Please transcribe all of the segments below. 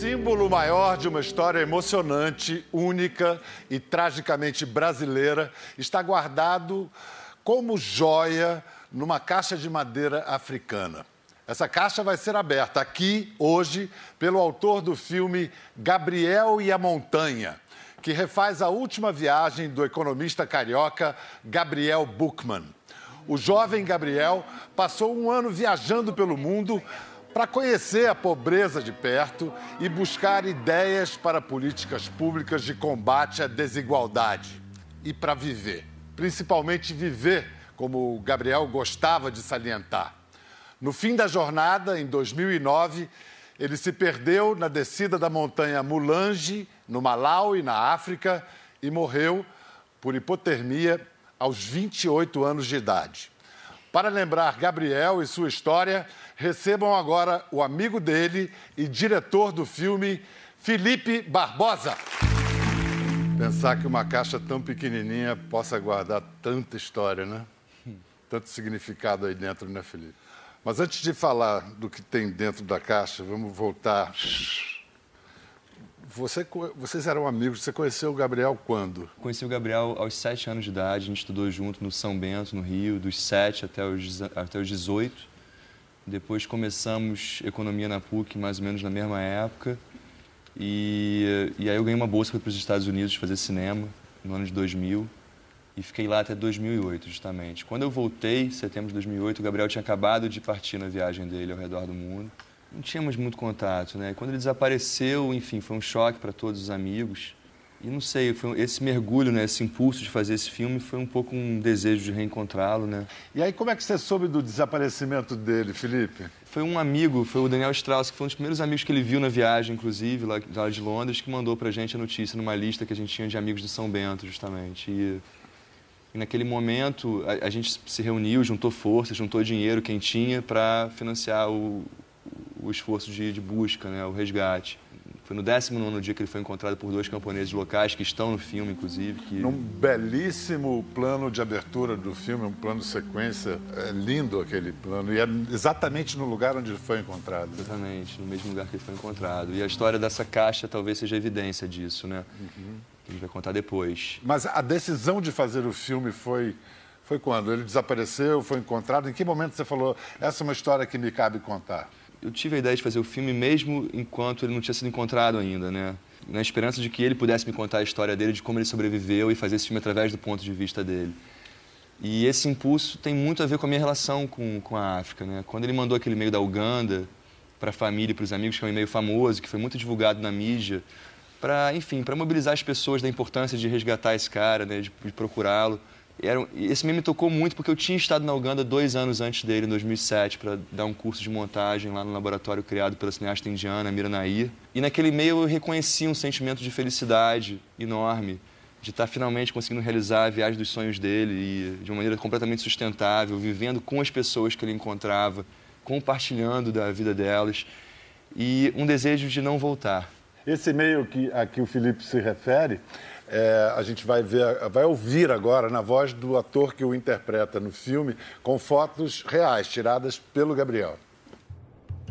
símbolo maior de uma história emocionante, única e tragicamente brasileira está guardado como joia numa caixa de madeira africana. Essa caixa vai ser aberta aqui, hoje, pelo autor do filme Gabriel e a Montanha, que refaz a última viagem do economista carioca Gabriel Buchmann. O jovem Gabriel passou um ano viajando pelo mundo para conhecer a pobreza de perto e buscar ideias para políticas públicas de combate à desigualdade e para viver, principalmente viver, como o Gabriel gostava de salientar. No fim da jornada, em 2009, ele se perdeu na descida da montanha Mulange, no Malawi, na África, e morreu por hipotermia aos 28 anos de idade. Para lembrar Gabriel e sua história, recebam agora o amigo dele e diretor do filme, Felipe Barbosa. Pensar que uma caixa tão pequenininha possa guardar tanta história, né? Tanto significado aí dentro, né, Felipe? Mas antes de falar do que tem dentro da caixa, vamos voltar você, vocês eram amigos, você conheceu o Gabriel quando? Conheci o Gabriel aos sete anos de idade, a gente estudou junto no São Bento, no Rio, dos sete até os, até os 18. Depois começamos economia na PUC, mais ou menos na mesma época. E, e aí eu ganhei uma bolsa para os Estados Unidos fazer cinema, no ano de 2000. E fiquei lá até 2008, justamente. Quando eu voltei, em setembro de 2008, o Gabriel tinha acabado de partir na viagem dele ao redor do mundo não tínhamos muito contato, né? Quando ele desapareceu, enfim, foi um choque para todos os amigos. E não sei, foi esse mergulho, né, esse impulso de fazer esse filme foi um pouco um desejo de reencontrá-lo, né? E aí como é que você soube do desaparecimento dele, Felipe? Foi um amigo, foi o Daniel Strauss, que foi um dos primeiros amigos que ele viu na viagem, inclusive, lá, lá de Londres, que mandou pra gente a notícia numa lista que a gente tinha de amigos de São Bento, justamente. E, e naquele momento a, a gente se reuniu, juntou forças, juntou dinheiro, quem tinha, para financiar o, o esforço de, de busca, né, o resgate. Foi no 19 dia que ele foi encontrado por dois camponeses locais, que estão no filme, inclusive. Que... Num belíssimo plano de abertura do filme, um plano de sequência. É lindo aquele plano. E é exatamente no lugar onde ele foi encontrado. Exatamente, no mesmo lugar que ele foi encontrado. E a história dessa caixa talvez seja evidência disso, né? Uhum. Que a gente vai contar depois. Mas a decisão de fazer o filme foi. Foi quando? Ele desapareceu, foi encontrado? Em que momento você falou, essa é uma história que me cabe contar? Eu tive a ideia de fazer o filme mesmo enquanto ele não tinha sido encontrado ainda, né? Na esperança de que ele pudesse me contar a história dele, de como ele sobreviveu e fazer esse filme através do ponto de vista dele. E esse impulso tem muito a ver com a minha relação com, com a África, né? Quando ele mandou aquele e-mail da Uganda para a família e para os amigos, que é um e-mail famoso, que foi muito divulgado na mídia, para, enfim, para mobilizar as pessoas da importância de resgatar esse cara, né? de, de procurá-lo. Era, esse meme me tocou muito porque eu tinha estado na Uganda dois anos antes dele, em 2007, para dar um curso de montagem lá no laboratório criado pela cineasta indiana Mira Nair. E naquele meio eu reconheci um sentimento de felicidade enorme, de estar finalmente conseguindo realizar a viagem dos sonhos dele e de uma maneira completamente sustentável, vivendo com as pessoas que ele encontrava, compartilhando da vida delas e um desejo de não voltar. Esse e-mail que, a que o Felipe se refere é, a gente vai, ver, vai ouvir agora na voz do ator que o interpreta no filme, com fotos reais tiradas pelo Gabriel.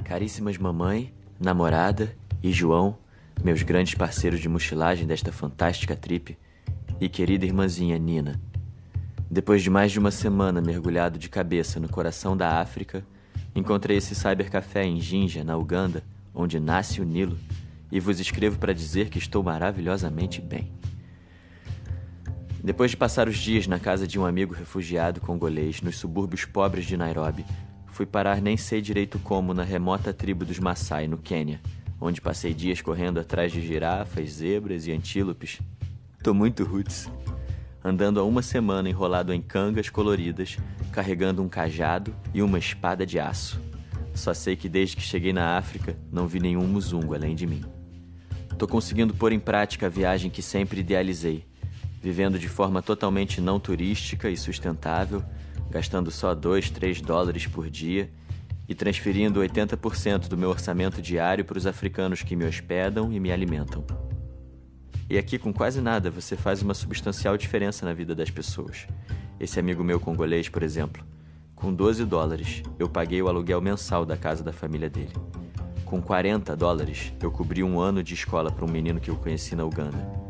Caríssimas mamãe, namorada e João, meus grandes parceiros de mochilagem desta fantástica trip, e querida irmãzinha Nina. Depois de mais de uma semana mergulhado de cabeça no coração da África, encontrei esse cybercafé em Jinja, na Uganda, onde nasce o Nilo, e vos escrevo para dizer que estou maravilhosamente bem. Depois de passar os dias na casa de um amigo refugiado congolês nos subúrbios pobres de Nairobi, fui parar nem sei direito como na remota tribo dos Maasai, no Quênia, onde passei dias correndo atrás de girafas, zebras e antílopes. Tô muito roots. Andando há uma semana enrolado em cangas coloridas, carregando um cajado e uma espada de aço. Só sei que desde que cheguei na África, não vi nenhum musungo além de mim. Tô conseguindo pôr em prática a viagem que sempre idealizei, vivendo de forma totalmente não turística e sustentável, gastando só 2, 3 dólares por dia e transferindo 80% do meu orçamento diário para os africanos que me hospedam e me alimentam. E aqui, com quase nada, você faz uma substancial diferença na vida das pessoas. Esse amigo meu congolês, por exemplo, com 12 dólares, eu paguei o aluguel mensal da casa da família dele. Com 40 dólares, eu cobri um ano de escola para um menino que eu conheci na Uganda.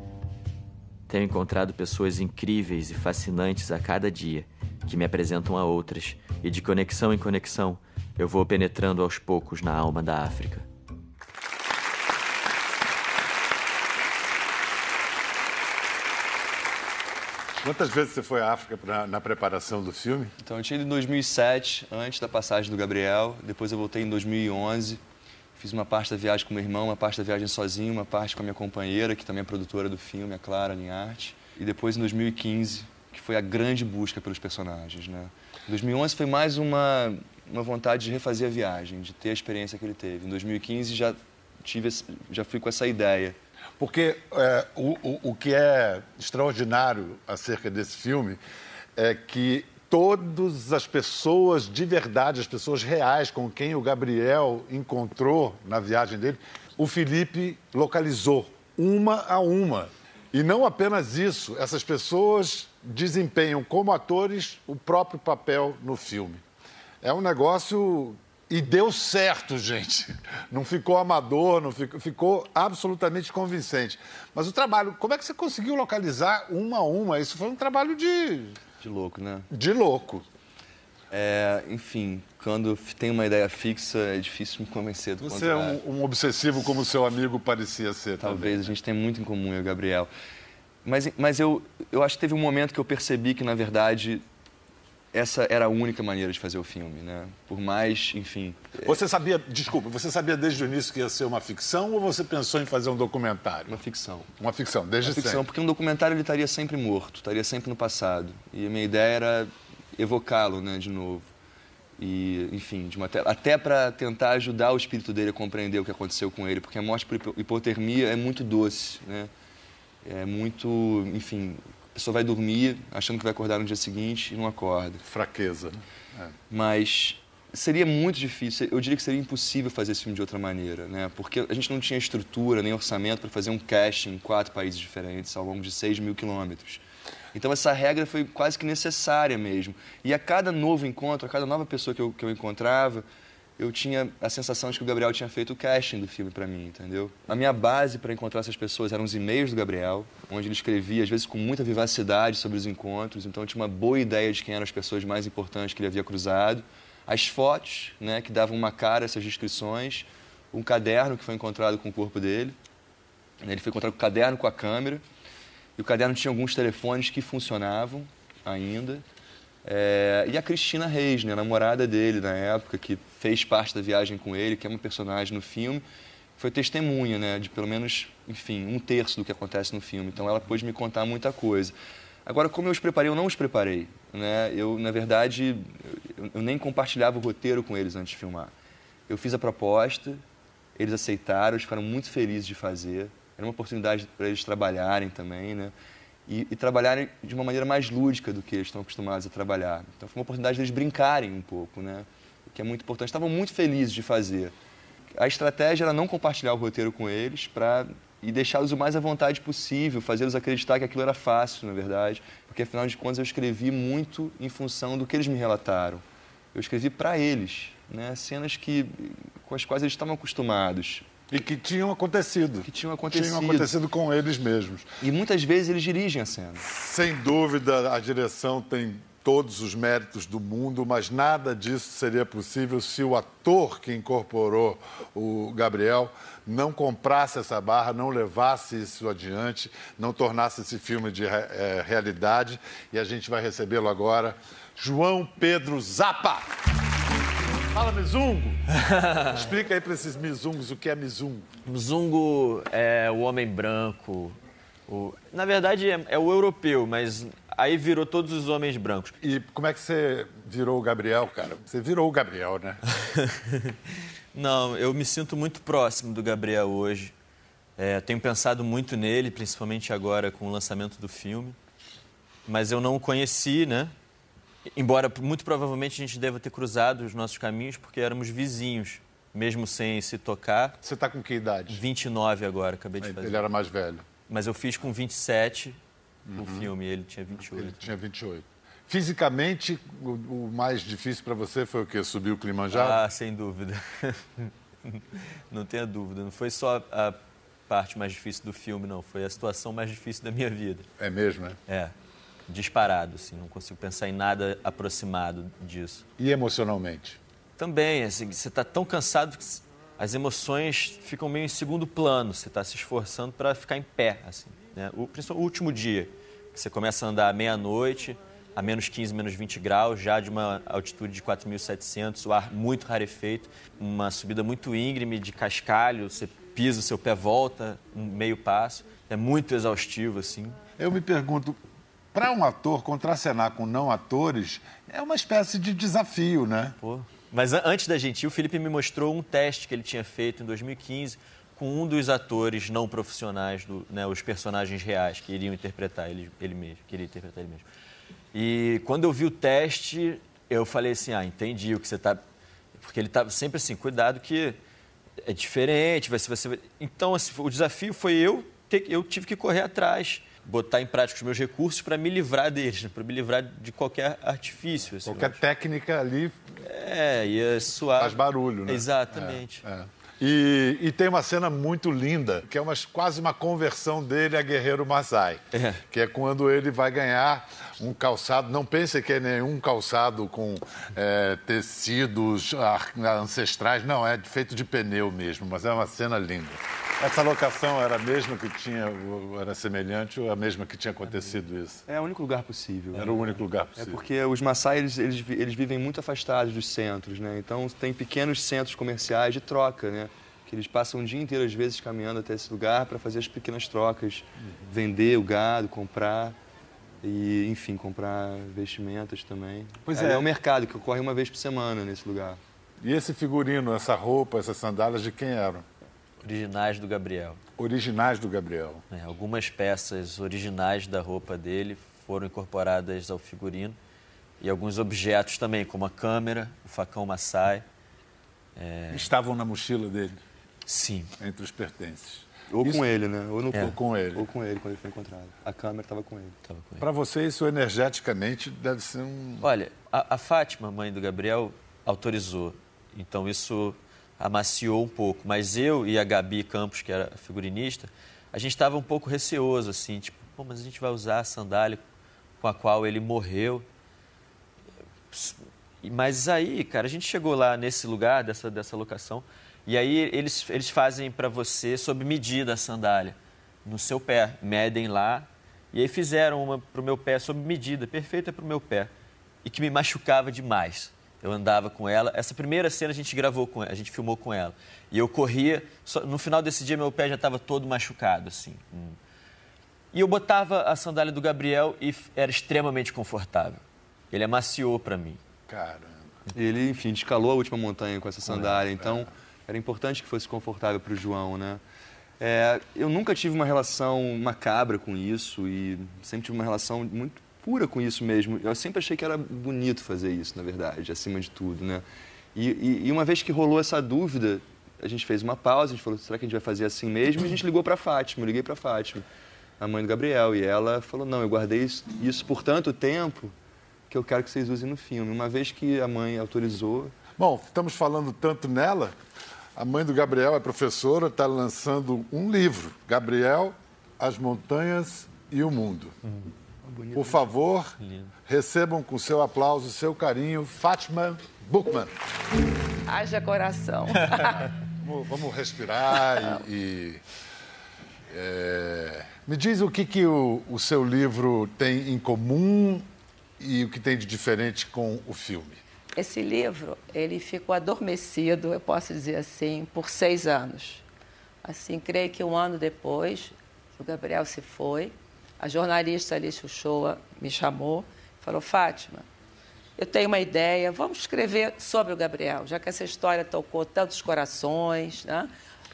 Tenho encontrado pessoas incríveis e fascinantes a cada dia, que me apresentam a outras, e de conexão em conexão, eu vou penetrando aos poucos na alma da África. Quantas vezes você foi à África pra, na preparação do filme? Então, eu tinha ido em 2007, antes da passagem do Gabriel. Depois eu voltei em 2011. Fiz uma parte da viagem com meu irmão, uma parte da viagem sozinho, uma parte com a minha companheira, que também é produtora do filme, a Clara Linharte. E depois em 2015, que foi a grande busca pelos personagens, né? Em 2011 foi mais uma, uma vontade de refazer a viagem, de ter a experiência que ele teve. Em 2015 já, tive, já fui com essa ideia. Porque é, o, o, o que é extraordinário acerca desse filme é que todas as pessoas de verdade, as pessoas reais com quem o Gabriel encontrou na viagem dele, o Felipe localizou uma a uma. E não apenas isso, essas pessoas desempenham como atores o próprio papel no filme. É um negócio e deu certo, gente. Não ficou amador, não ficou, ficou absolutamente convincente. Mas o trabalho, como é que você conseguiu localizar uma a uma? Isso foi um trabalho de. De louco, né? De louco. É, enfim, quando tem uma ideia fixa, é difícil me convencer do Você é contrário. um, um obsessivo como seu amigo parecia ser. Talvez, também. a gente tem muito em comum, eu e o Gabriel. Mas, mas eu, eu acho que teve um momento que eu percebi que, na verdade, essa era a única maneira de fazer o filme, né? Por mais, enfim... Você sabia, desculpa, você sabia desde o início que ia ser uma ficção ou você pensou em fazer um documentário? Uma ficção. Uma ficção, desde Uma ficção, sempre. porque um documentário ele estaria sempre morto, estaria sempre no passado. E a minha ideia era evocá-lo, né, de novo. E, enfim, de uma te- até para tentar ajudar o espírito dele a compreender o que aconteceu com ele, porque a morte por hipo- hipotermia é muito doce, né? É muito, enfim, pessoa vai dormir achando que vai acordar no dia seguinte e não acorda. Fraqueza. né? Mas seria muito difícil, eu diria que seria impossível fazer esse filme de outra maneira, né? Porque a gente não tinha estrutura nem orçamento para fazer um casting em quatro países diferentes ao longo de 6 mil quilômetros. Então essa regra foi quase que necessária mesmo. E a cada novo encontro, a cada nova pessoa que eu, que eu encontrava, eu tinha a sensação de que o Gabriel tinha feito o casting do filme para mim, entendeu? A minha base para encontrar essas pessoas eram os e-mails do Gabriel, onde ele escrevia, às vezes com muita vivacidade sobre os encontros, então eu tinha uma boa ideia de quem eram as pessoas mais importantes que ele havia cruzado. As fotos, né, que davam uma cara a essas descrições, um caderno que foi encontrado com o corpo dele. né, Ele foi encontrado com o caderno com a câmera, e o caderno tinha alguns telefones que funcionavam ainda. É, e a Cristina Reis, né, namorada dele na época, que fez parte da viagem com ele, que é uma personagem no filme, foi testemunha, né, de pelo menos, enfim, um terço do que acontece no filme. Então ela pôde me contar muita coisa. Agora, como eu os preparei, eu não os preparei. Né? Eu, na verdade, eu, eu nem compartilhava o roteiro com eles antes de filmar. Eu fiz a proposta, eles aceitaram, eles ficaram muito felizes de fazer. Era uma oportunidade para eles trabalharem também, né? E, e trabalharem de uma maneira mais lúdica do que eles estão acostumados a trabalhar. Então foi uma oportunidade deles brincarem um pouco, né? O que é muito importante. Estavam muito felizes de fazer. A estratégia era não compartilhar o roteiro com eles para e deixá-los o mais à vontade possível, fazê-los acreditar que aquilo era fácil, na verdade, porque afinal de contas eu escrevi muito em função do que eles me relataram. Eu escrevi para eles, né? Cenas que com as quais eles estavam acostumados, E que tinham acontecido. que tinham acontecido. Tinham acontecido com eles mesmos. E muitas vezes eles dirigem a cena. Sem dúvida, a direção tem todos os méritos do mundo, mas nada disso seria possível se o ator que incorporou o Gabriel não comprasse essa barra, não levasse isso adiante, não tornasse esse filme de eh, realidade. E a gente vai recebê-lo agora, João Pedro Zappa. Fala, Mizungo! Explica aí para esses mizungos o que é mizungo. Mzungo é o homem branco. o- Na verdade, é, é o europeu, mas aí virou todos os homens brancos. E como é que você virou o Gabriel, cara? Você virou o Gabriel, né? Não, eu me sinto muito próximo do Gabriel hoje. É, tenho pensado muito nele, principalmente agora com o lançamento do filme. Mas eu não o conheci, né? Embora muito provavelmente a gente deva ter cruzado os nossos caminhos, porque éramos vizinhos, mesmo sem se tocar. Você está com que idade? 29 agora, acabei de fazer. Ele era mais velho. Mas eu fiz com 27 o filme, ele tinha 28. Ele tinha 28. Fisicamente, o, mais difícil para você foi o quê? Subir o Kilimanjaro? Ah, sem dúvida. não tenha dúvida. Não foi só a parte mais difícil do filme, não. Foi a situação mais difícil da minha vida. É mesmo, né? É. Disparado, assim. Não consigo pensar em nada aproximado disso. E emocionalmente? Também, assim, você está tão cansado que as emoções ficam meio em segundo plano. Você está se esforçando para ficar em pé, assim. Né? O, principalmente o último dia, que você começa a andar à meia-noite, a menos 15, menos 20 graus, já de uma altitude de 4.700, o ar muito rarefeito, uma subida muito íngreme de cascalho, você pisa, o seu pé volta um meio passo. É muito exaustivo, assim. Eu me pergunto, para um ator contracenar com não atores é uma espécie de desafio, né? Pô. Mas antes da gente o Felipe me mostrou um teste que ele tinha feito em 2015 com um dos atores não profissionais, do, né, os personagens reais que iriam interpretar ele, ele mesmo, que interpretar ele mesmo. E quando eu vi o teste, eu falei assim, ah, entendi o que você está... Porque ele estava sempre assim, cuidado que é diferente, vai ser... Vai ser... Então, assim, o desafio foi eu, ter, eu tive que correr atrás botar em prática os meus recursos para me livrar deles, né? para me livrar de qualquer artifício. Assim, qualquer técnica ali. É, ia suar. Faz barulho, né? Exatamente. É, é. E, e, tem uma cena muito linda, que é uma, quase uma conversão dele a Guerreiro Masai. É. Que é quando ele vai ganhar um calçado, não pense que é nenhum calçado com é, tecidos ancestrais, não, é feito de pneu mesmo, mas é uma cena linda. Essa locação era a mesma que tinha, era semelhante ou a mesma que tinha acontecido isso? É o único lugar possível. Era o único lugar possível. É porque os Maasai, eles, eles, eles vivem muito afastados dos centros, né? Então tem pequenos centros comerciais de troca, né? Que eles passam o dia inteiro, às vezes, caminhando até esse lugar para fazer as pequenas trocas. Uhum. Vender o gado, comprar e, enfim, comprar vestimentas também. Pois é. É um mercado que ocorre uma vez por semana nesse lugar. E esse figurino, essa roupa, essas sandálias, de quem eram? Originais do Gabriel. Originais do Gabriel. É, algumas peças originais da roupa dele foram incorporadas ao figurino e alguns objetos também, como a câmera, o facão Maasai. É... Estavam na mochila dele? Sim. Entre os pertences. Ou isso... com ele, né? Ou, no... é. ou, com ele. Ou com ele, quando ele foi encontrado. A câmera estava com ele. Para você, isso energeticamente deve ser um. Olha, a, a Fátima, mãe do Gabriel, autorizou. Então isso amaciou um pouco. Mas eu e a Gabi Campos, que era figurinista, a gente estava um pouco receoso, assim, tipo, Pô, mas a gente vai usar a sandália com a qual ele morreu. Mas aí, cara, a gente chegou lá nesse lugar, dessa, dessa locação, e aí eles, eles fazem para você sob medida a sandália, no seu pé, medem lá, e aí fizeram uma para o meu pé sob medida, perfeita para o meu pé, e que me machucava demais. Eu andava com ela. Essa primeira cena a gente gravou com ela, a gente filmou com ela. E eu corria, só, no final desse dia meu pé já estava todo machucado, assim. Hum. E eu botava a sandália do Gabriel e era extremamente confortável. Ele amaciou para mim. Caramba. Ele, enfim, escalou a última montanha com essa sandália, então era importante que fosse confortável para o João, né? É, eu nunca tive uma relação macabra com isso e sempre tive uma relação muito pura com isso mesmo. Eu sempre achei que era bonito fazer isso, na verdade, acima de tudo, né? E, e, e uma vez que rolou essa dúvida, a gente fez uma pausa, a gente falou, será que a gente vai fazer assim mesmo? E a gente ligou para Fátima, eu liguei para Fátima, a mãe do Gabriel, e ela falou, não, eu guardei isso, isso por tanto tempo que eu quero que vocês usem no filme. Uma vez que a mãe autorizou... Bom, estamos falando tanto nela, a mãe do Gabriel é professora, está lançando um livro, Gabriel, As Montanhas e o Mundo. Uhum. Por favor, lindo. recebam com seu aplauso, seu carinho, Fátima Buchmann. Haja coração. vamos, vamos, respirar e. e é... Me diz o que, que o, o seu livro tem em comum e o que tem de diferente com o filme. Esse livro, ele ficou adormecido, eu posso dizer assim, por seis anos. Assim, creio que um ano depois, o Gabriel se foi, a jornalista Alice Uchoa me chamou e falou: Fátima, eu tenho uma ideia, vamos escrever sobre o Gabriel, já que essa história tocou tantos corações, né?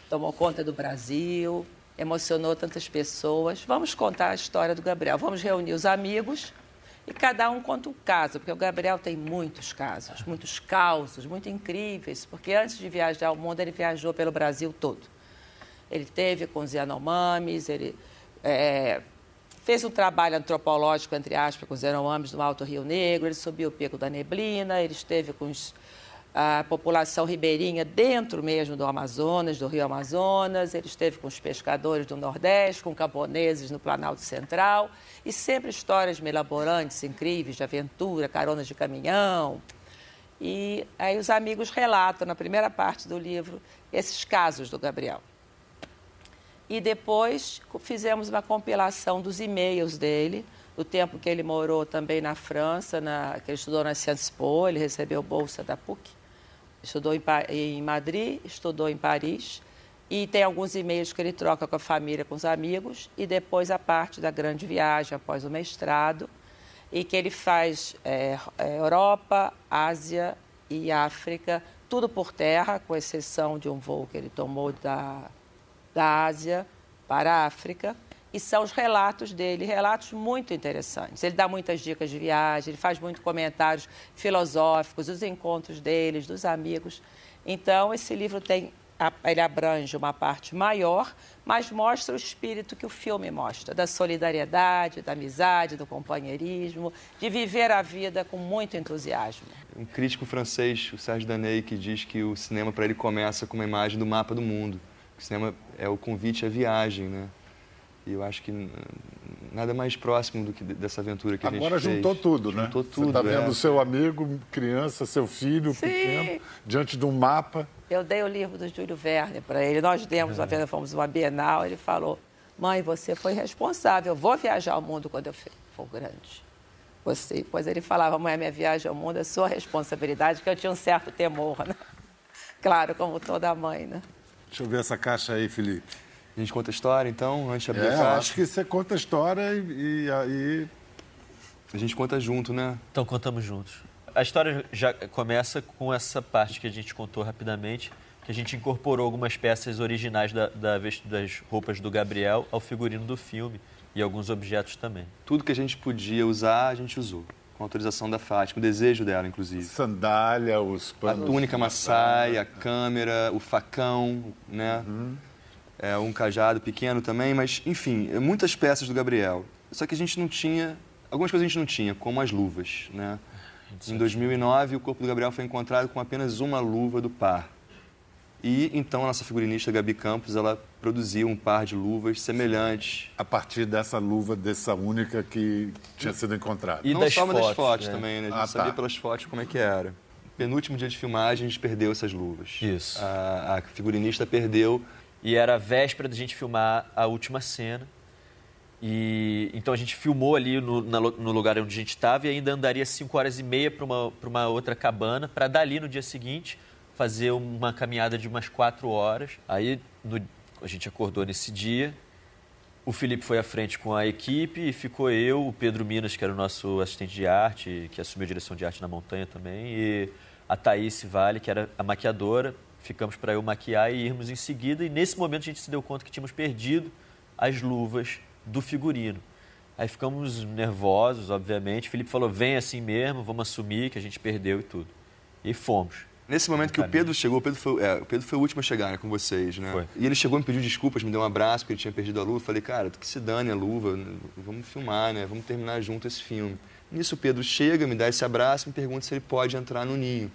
tomou conta do Brasil, emocionou tantas pessoas. Vamos contar a história do Gabriel, vamos reunir os amigos e cada um conta um caso, porque o Gabriel tem muitos casos, muitos causos, muito incríveis, porque antes de viajar ao mundo, ele viajou pelo Brasil todo. Ele teve com os Yanomamis, ele é, Fez um trabalho antropológico, entre aspas, com os Yanomamis no Alto Rio Negro, ele subiu o Pico da Neblina, ele esteve com os a população ribeirinha dentro mesmo do Amazonas, do Rio Amazonas. Ele esteve com os pescadores do Nordeste, com camponeses no Planalto Central. E sempre histórias melaborantes, incríveis, de aventura, caronas de caminhão. E aí os amigos relatam, na primeira parte do livro, esses casos do Gabriel. E depois fizemos uma compilação dos e-mails dele, do tempo que ele morou também na França, na, que ele estudou na Sciences Po, ele recebeu bolsa da PUC. Estudou em, em Madrid, estudou em Paris e tem alguns e-mails que ele troca com a família, com os amigos, e depois a parte da grande viagem após o mestrado, e que ele faz é, é, Europa, Ásia e África, tudo por terra, com exceção de um voo que ele tomou da, da Ásia para a África e são os relatos dele, relatos muito interessantes. Ele dá muitas dicas de viagem, ele faz muitos comentários filosóficos, dos encontros deles, dos amigos. Então, esse livro tem, ele abrange uma parte maior, mas mostra o espírito que o filme mostra, da solidariedade, da amizade, do companheirismo, de viver a vida com muito entusiasmo. Um crítico francês, o Serge Daney, que diz que o cinema para ele começa com uma imagem do mapa do mundo. O cinema é o convite à viagem, né? E eu acho que nada mais próximo do que dessa aventura que Agora a gente fez. Agora juntou tudo, né? Juntou tudo. Você está vendo é. seu amigo, criança, seu filho Sim. pequeno, diante de um mapa. Eu dei o livro do Júlio Verne para ele. Nós demos, uma vez fomos uma Bienal, ele falou, mãe, você foi responsável, eu vou viajar ao mundo quando eu for grande. Você, pois ele falava, mãe, a minha viagem ao mundo é sua responsabilidade, que eu tinha um certo temor, né? Claro, como toda mãe, né? Deixa eu ver essa caixa aí, Felipe. A gente conta a história, então, antes de abrir é, a caixa. acho que você conta a história e, aí. A gente conta junto, né? Então contamos juntos. A história já começa com essa parte que a gente contou rapidamente, que a gente incorporou algumas peças originais da, da, das roupas do Gabriel ao figurino do filme e alguns objetos também. Tudo que a gente podia usar, a gente usou. Com autorização da Fátima, o desejo dela, inclusive. Sandália, os panos. A túnica maçai, a câmera, o facão, né? Uhum. É, um cajado pequeno também, mas, enfim, muitas peças do Gabriel. Só que a gente não tinha... Algumas coisas a gente não tinha, como as luvas, né? Em 2009, o corpo do Gabriel foi encontrado com apenas uma luva do par. E então a nossa figurinista Gabi Campos, ela produziu um par de luvas semelhantes. A partir dessa luva, dessa única que tinha sido encontrada. E Não das só fotos, das fotos né? também, né? A gente Ah, sabia tá. pelas fotos como é que era. Penúltimo dia de filmagem, a gente perdeu essas luvas. Isso. A, a figurinista perdeu. E era a véspera da gente filmar a última cena. E então a gente filmou ali no, na- no lugar onde a gente estava e ainda andaria 5 horas e meia para uma, pra uma outra cabana, para dali no dia seguinte fazer uma caminhada de umas 4 horas. Aí no- a gente acordou nesse dia. O Felipe foi à frente com a equipe e ficou eu, o Pedro Minas, que era o nosso assistente de arte, que assumiu a direção de arte na montanha também, e a Thaís Vale, que era a maquiadora. Ficamos para eu maquiar e irmos em seguida. E nesse momento a gente se deu conta que tínhamos perdido as luvas do figurino. Aí ficamos nervosos, obviamente. O Felipe falou: vem assim mesmo, vamos assumir que a gente perdeu e tudo. E fomos. Nesse momento que o Pedro chegou, o Pedro foi, é, o Pedro foi o último a chegar né, com vocês, né? Foi. E ele chegou, me pediu desculpas, me deu um abraço porque ele tinha perdido a luva. Eu falei, cara, que se dane a luva, vamos filmar, né? Vamos terminar junto esse filme. Nisso o Pedro chega, me dá esse abraço e me pergunta se ele pode entrar no ninho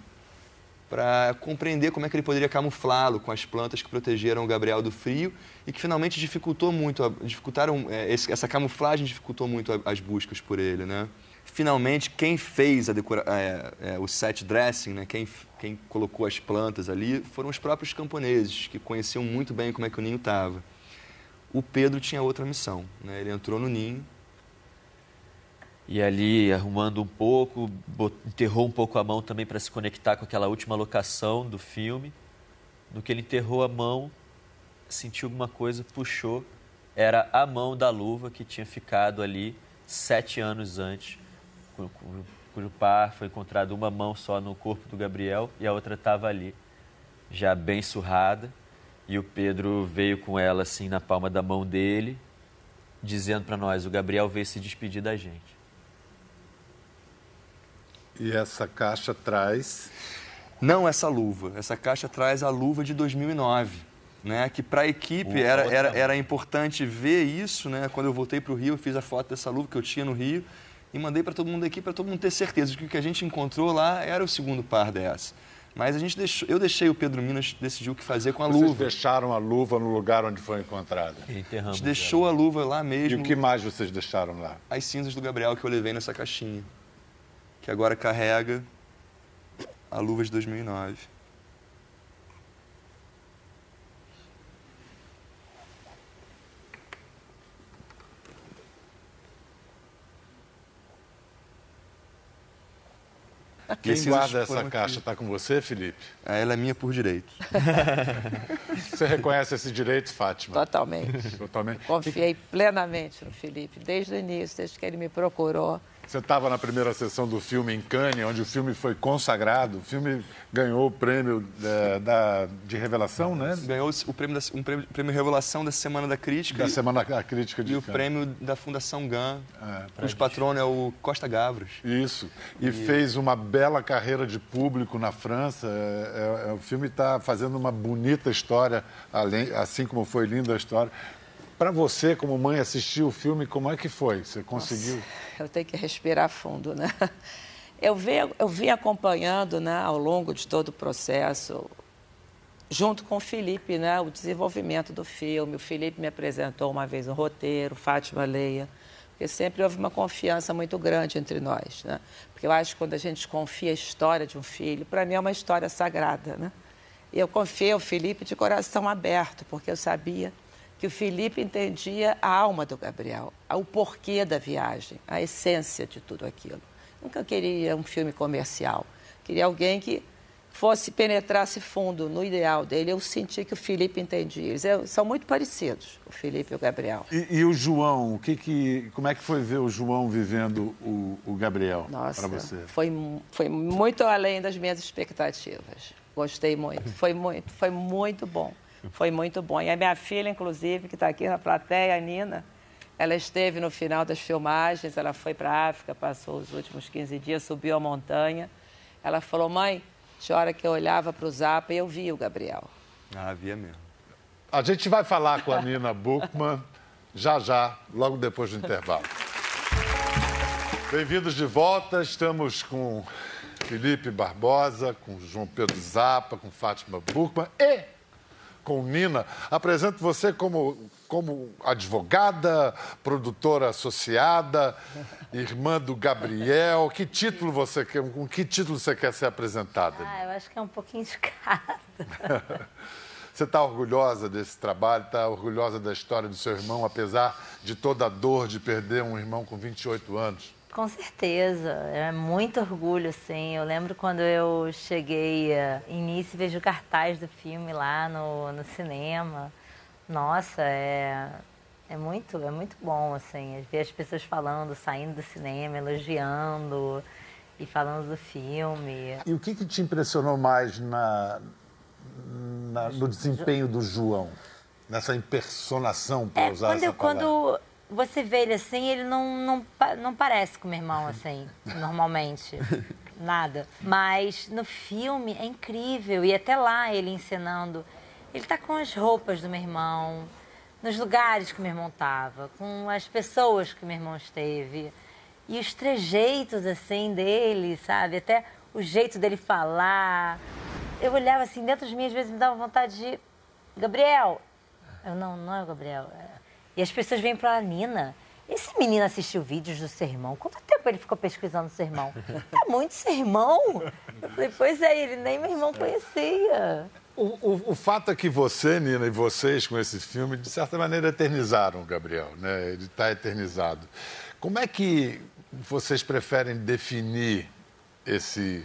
para compreender como é que ele poderia camuflá-lo com as plantas que protegeram o Gabriel do frio e que finalmente dificultou muito, dificultaram é, essa camuflagem dificultou muito as buscas por ele, né? Finalmente, quem fez decora- é, é, o set dressing, né? quem, quem colocou as plantas ali, foram os próprios camponeses, que conheciam muito bem como é que o ninho estava. O Pedro tinha outra missão. Né? Ele entrou no ninho, E ali, arrumando um pouco, enterrou um pouco a mão também para se conectar com aquela última locação do filme. No que ele enterrou a mão, sentiu alguma coisa, puxou. Era a mão da luva que tinha ficado ali sete anos antes, cu- cu- cujo par foi encontrado uma mão só no corpo do Gabriel e a outra estava ali, já bem surrada. E o Pedro veio com ela assim na palma da mão dele, dizendo para nós: o Gabriel veio se despedir da gente. E essa caixa traz. Não essa luva. Essa caixa traz a luva de 2009, né? Que para a equipe Uma era, era, era importante ver isso, né? Quando eu voltei para o Rio, eu fiz a foto dessa luva que eu tinha no Rio e mandei para todo mundo aqui para todo mundo ter certeza de que o que a gente encontrou lá era o segundo par dessa. Mas a gente deixou, eu deixei o Pedro Minas decidir o que fazer com a Vocês luva. deixaram a luva no lugar onde foi encontrada. A Enterramos. gente deixou a luva lá E mesmo. o que mais vocês deixaram lá? As cinzas do Gabriel que eu levei nessa caixinha. Que agora carrega a luva de 2009. Quem cinzas guarda essa caixa está com você, Felipe? Ah, Ela é minha por direito. Você reconhece esse direito, Fátima? Totalmente. Totalmente. Confiei plenamente no Felipe, desde o início, desde que ele me procurou. Você estava na primeira sessão do filme em Cannes, onde o filme foi consagrado. O filme ganhou o prêmio é, da, de revelação, né? Ganhou o prêmio, da, um prêmio, prêmio Revelação da Semana da Crítica Da e- Semana da Crítica de e o Cannes. prêmio da Fundação GAN, É, cujo patrono é o Costa Gavras. Isso. E, fez uma bela carreira de público na França. É, é, é, o filme está fazendo uma bonita história, além, assim como foi linda a história. Para você, como mãe, assistir o filme, como é que foi? Você conseguiu? Eu tenho que respirar fundo, né? Eu vim, eu vim acompanhando né, ao longo de todo o processo, junto com o Felipe, né, o desenvolvimento do filme. O Felipe me apresentou uma vez um roteiro, Fátima Leia, porque sempre houve uma confiança muito grande entre nós. Né? Porque eu acho que quando a gente confia a história de um filho, para mim é uma história sagrada. Né? E eu confiei ao Felipe de coração aberto, porque eu sabia que o Felipe entendia a alma do Gabriel, o porquê da viagem, a essência de tudo aquilo. Nunca queria um filme comercial. Queria alguém que fosse penetrasse fundo no ideal dele. Eu senti que o Felipe entendia. Eles são muito parecidos, o Felipe e o Gabriel. E, e o João, o que que, como é que foi ver o João vivendo o, o Gabriel para você? foi, foi muito além das minhas expectativas. Gostei muito. Foi muito, foi muito bom. Foi muito bom. E a minha filha, inclusive, que está aqui na plateia, a Nina, ela esteve no final das filmagens, ela foi para a África, passou os últimos 15 dias, subiu a montanha. Ela falou, mãe, tinha hora que eu olhava para o Zapa e eu via o Gabriel. Ah, havia mesmo. A gente vai falar com a Nina Buchmann já já, logo depois do intervalo. Bem-vindos de volta. Estamos com Felipe Barbosa, com João Pedro Zappa, com Fátima Buchmann e com Nina. Apresento você como, como advogada, produtora associada, irmã do Gabriel. Que título você quer? Com que título você quer ser apresentada? Ah, eu acho que é um pouquinho de cada. Você está orgulhosa desse trabalho, está orgulhosa da história do seu irmão, apesar de toda a dor de perder um irmão com 28 anos? Com certeza, é muito orgulho, sim. Eu lembro quando eu cheguei eh, início e vejo o cartaz do filme lá no, no cinema. Nossa, é, é muito, é muito bom, assim, ver as pessoas falando, saindo do cinema, elogiando e falando do filme. E o que, que te impressionou mais na, na- no desempenho do João? Nessa impersonação, para É, usar quando, essa palavra? quando você vê ele assim, ele não, não, não parece com o meu irmão, assim, normalmente. Nada. Mas no filme é incrível. E até lá ele encenando. Ele tá com as roupas do meu irmão, nos lugares que o meu irmão tava, com as pessoas que o meu irmão esteve. E os trejeitos, assim, dele, sabe? Até o jeito dele falar. Eu olhava assim, dentro de mim, às vezes me dava vontade de. Gabriel! Eu, não, não é o Gabriel. é- E as pessoas vêm pra Nina. Esse menino assistiu vídeos do sermão. Quanto tempo ele ficou pesquisando o sermão? Tá muito sermão? Eu falei, pois é, ele nem meu irmão conhecia. O, o- o fato é que você, Nina, e vocês com esse filme, de certa maneira, eternizaram o Gabriel, né? Ele está eternizado. Como é que vocês preferem definir esse,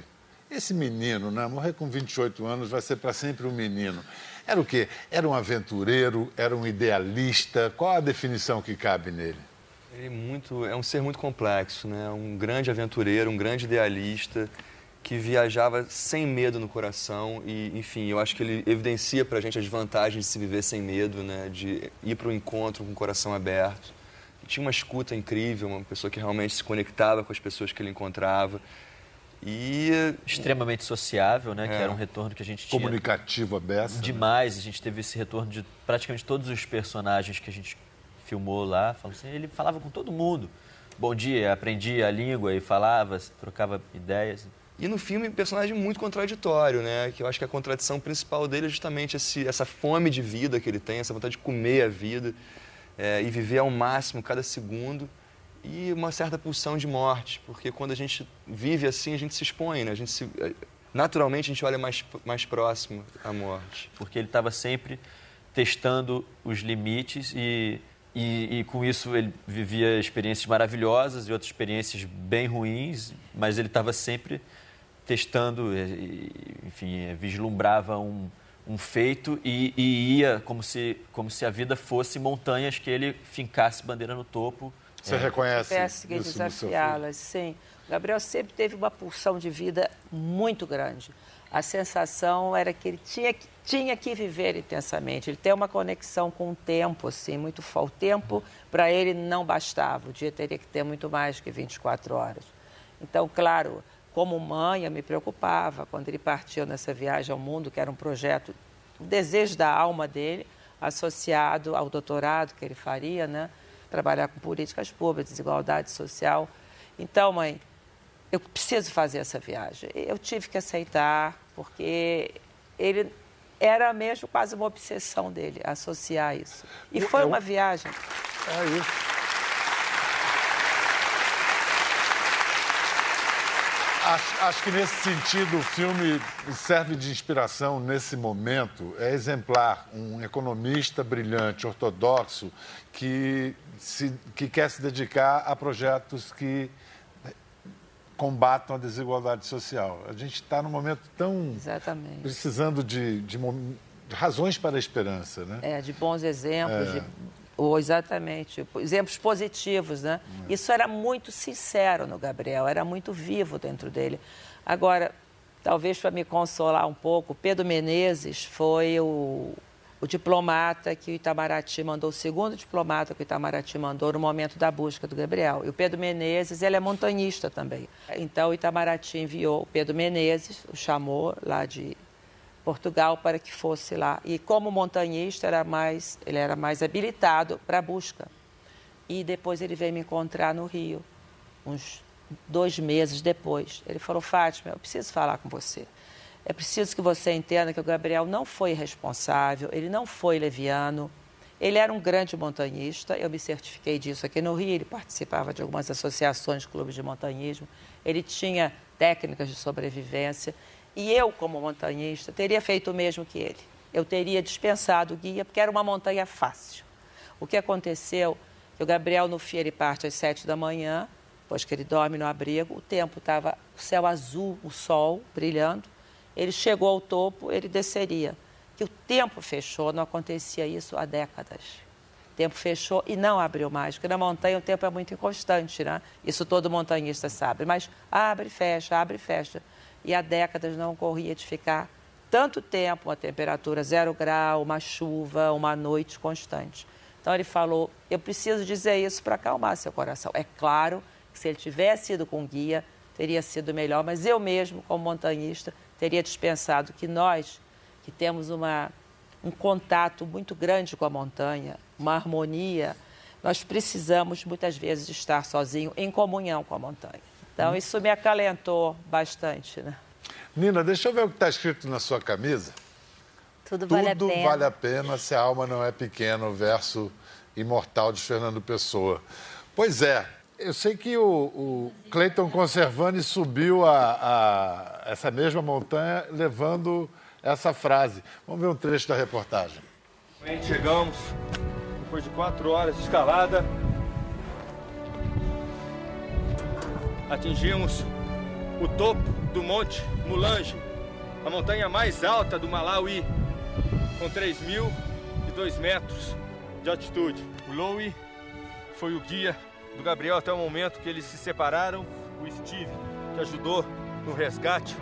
esse menino, né? Morrer com 28 anos vai ser para sempre um menino. Era o quê? Era um aventureiro? Era um idealista? Qual a definição que cabe nele? Ele é, muito, é um ser muito complexo, né? Um grande aventureiro, um grande idealista que viajava sem medo no coração e, enfim, eu acho que ele evidencia pra gente as vantagens de se viver sem medo, né? De ir para o encontro com o coração aberto. Tinha uma escuta incrível, uma pessoa que realmente se conectava com as pessoas que ele encontrava. E Extremamente sociável, né? Que É. era um retorno que a gente tinha Comunicativo, aberto? né? demais. A gente teve esse retorno de praticamente todos os personagens que a gente filmou lá. Falou assim, ele falava com todo mundo. Bom dia, aprendia a língua e falava, trocava ideias. E no filme, personagem muito contraditório, né? Que eu acho que a contradição principal dele é justamente esse, essa fome de vida que ele tem, essa vontade de comer a vida é, e viver ao máximo cada segundo e uma certa pulsão de morte, porque quando a gente vive assim, a gente se expõe, né? A gente se, naturalmente a gente olha mais, mais próximo à morte. Porque ele estava sempre testando os limites e, e, e, com isso ele vivia experiências maravilhosas e outras experiências bem ruins, mas ele estava sempre testando, enfim, vislumbrava um, um feito e, e, ia como se, como se a vida fosse montanhas que ele fincasse bandeira no topo. Você é, reconhece que desafiá-las, sim. O Gabriel sempre teve uma pulsão de vida muito grande. A sensação era que ele tinha, tinha que viver intensamente. Ele tem uma conexão com o tempo, assim, muito forte. O tempo, para ele, não bastava. O dia teria que ter muito mais que 24 horas. Então, claro, como mãe, eu me preocupava quando ele partiu nessa viagem ao mundo, que era um projeto, um desejo da alma dele, associado ao doutorado que ele faria, né? Trabalhar com políticas públicas, desigualdade social. Então, mãe, eu preciso fazer essa viagem. Eu tive que aceitar, porque ele era mesmo quase uma obsessão dele associar isso. E foi uma viagem. É isso. Acho, acho, que nesse sentido o filme serve de inspiração nesse momento. É exemplar um economista brilhante, ortodoxo, que, se, que quer se dedicar a projetos que combatam a desigualdade social. A gente está num momento tão Exatamente. precisando de, de, de, razões para a esperança, né? É, de bons exemplos, é. de ou exatamente, exemplos positivos, né? Isso era muito sincero no Gabriel, era muito vivo dentro dele. Agora, talvez para me consolar um pouco, Pedro Menezes foi o, o diplomata que o Itamaraty mandou, o segundo diplomata que o Itamaraty mandou no momento da busca do Gabriel. E o Pedro Menezes, ele é montanhista também. Então, o Itamaraty enviou o Pedro Menezes, o chamou lá de Portugal para que fosse lá. E como montanhista, era mais, ele era mais habilitado para a busca. E depois ele veio me encontrar no Rio, uns dois meses depois. Ele falou, Fátima, eu preciso falar com você. É preciso que você entenda que o Gabriel não foi responsável, ele não foi leviano. Ele era um grande montanhista, eu me certifiquei disso aqui no Rio, ele participava de algumas associações, clubes de montanhismo, ele tinha técnicas de sobrevivência. E eu, como montanhista, teria feito o mesmo que ele. Eu teria dispensado o guia, porque era uma montanha fácil. O que aconteceu? O Gabriel no FIA ele parte às sete da manhã, depois que ele dorme no abrigo, o tempo estava o céu azul, o sol brilhando. Ele chegou ao topo, ele desceria. Que o tempo fechou, não acontecia isso há décadas. O tempo fechou e não abriu mais, porque na montanha o tempo é muito inconstante, né? Isso todo montanhista sabe. Mas abre, fecha, abre, fecha e há décadas não ocorria de ficar tanto tempo, uma temperatura zero grau, uma chuva, uma noite constante. Então ele falou: eu preciso dizer isso para acalmar seu coração. É claro que se ele tivesse ido com guia, teria sido melhor, mas eu mesmo, como montanhista, teria dispensado que nós, que temos uma, um contato muito grande com a montanha, uma harmonia, nós precisamos muitas vezes estar sozinho em comunhão com a montanha. Então, isso me acalentou bastante, né? Nina, deixa eu ver o que está escrito na sua camisa. Tudo, vale Tudo a pena. vale a pena se a alma não é pequena, o verso imortal de Fernando Pessoa. Pois é, eu sei que o, o Cleiton Conservani subiu a, a, essa mesma montanha levando essa frase. Vamos ver um trecho da reportagem. Chegamos, depois de quatro horas de escalada, atingimos o topo do Monte Mulange, a montanha mais alta do Malawi, com 3.002 metros de altitude. O Lowy foi o guia do Gabriel até o momento que eles se separaram. O Steve, que ajudou no resgate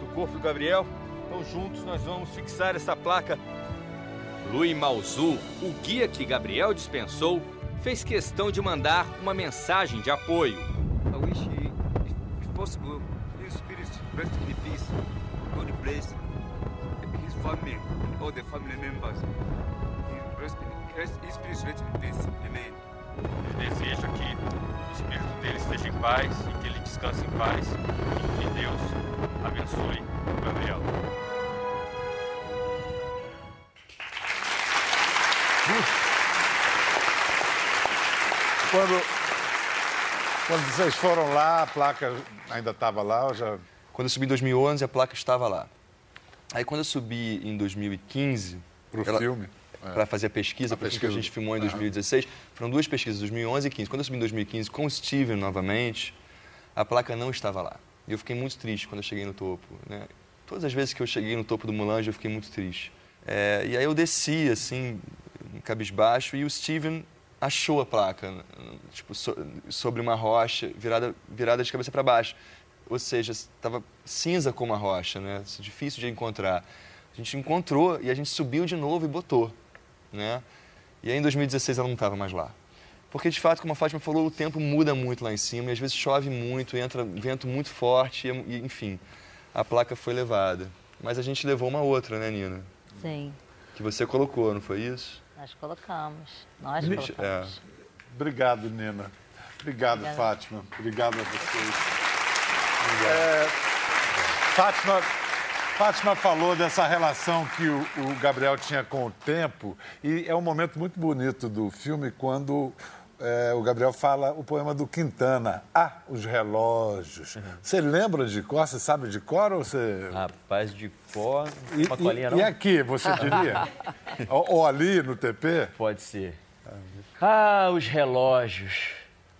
do corpo do Gabriel. Então, juntos, nós vamos fixar essa placa. Louis Malzu, o guia que Gabriel dispensou, fez questão de mandar uma mensagem de apoio possible, his spirit rest in peace, God bless his family and all the family members. His, his spirit rest in peace. Amém. Eu desejo que o espírito dele esteja em paz e que que ele descanse em paz e que Deus abençoe o Gabriel. Quando, quando vocês foram lá, a placa ainda estava lá ou já... Quando eu subi em 2011, a placa estava lá. Aí quando eu subi em 2015... Pro ela- filme? Para fazer a pesquisa, A para que a pesquisa. gente filmou em Aham. 2016. Foram duas pesquisas, 2011 e 15. Quando eu subi em 2015 com o Steven novamente, a placa não estava lá. E eu fiquei muito triste quando eu cheguei no topo. Né? Todas as vezes que eu cheguei no topo do Mulange, eu fiquei muito triste. É, e aí eu desci, assim, cabisbaixo, e o Steven achou a placa, né? tipo, so- sobre uma rocha, virada, virada de cabeça para baixo. Ou seja, estava cinza como a rocha, né? Difícil de encontrar. A gente encontrou e a gente subiu de novo e botou, né? E aí em 2016 ela não estava mais lá. Porque, de fato, como a Fátima falou, o tempo muda muito lá em cima e às vezes chove muito, entra vento muito forte, e, e, enfim, a placa foi levada. Mas a gente levou uma outra, né, Nina? Sim, Que você colocou, não foi isso? Nós colocamos. Nós colocamos. Obrigado, Nina. Obrigado, Obrigada. Fátima. Obrigado a vocês. É, Fátima, Fátima falou dessa relação que o, o Gabriel tinha com o tempo e é um momento muito bonito do filme quando é, o Gabriel fala o poema do Quintana, Ah, os relógios. Você lembra de cor? Você sabe de cor ou você... Rapaz de cor, E, e- não? e aqui, você diria? ou, ou ali no TP? Pode ser. Ah, os relógios.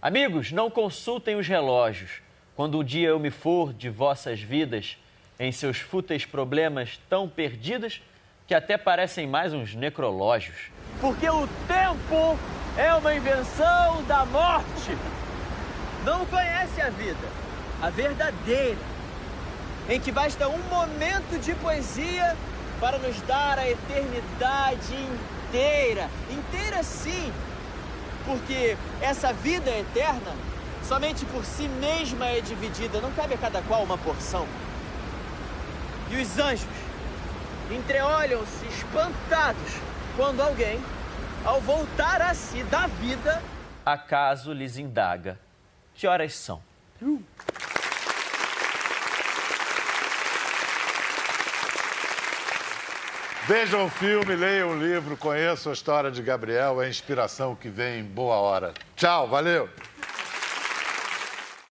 Amigos, não consultem os relógios. Quando um dia eu me for de vossas vidas, em seus fúteis problemas tão perdidas que até parecem mais uns necrológios. Porque o tempo é uma invenção da morte. Não conhece a vida, a verdadeira, em que basta um momento de poesia para nos dar a eternidade inteira. Inteira sim, porque essa vida eterna somente por si mesma é dividida, não cabe a cada qual uma porção. E os anjos entreolham-se espantados quando alguém, ao voltar a si da vida, Acaso lhes indaga: que horas são? Vejam o filme, leiam o livro, conheçam a história de Gabriel, é a inspiração que vem em boa hora. Tchau, valeu!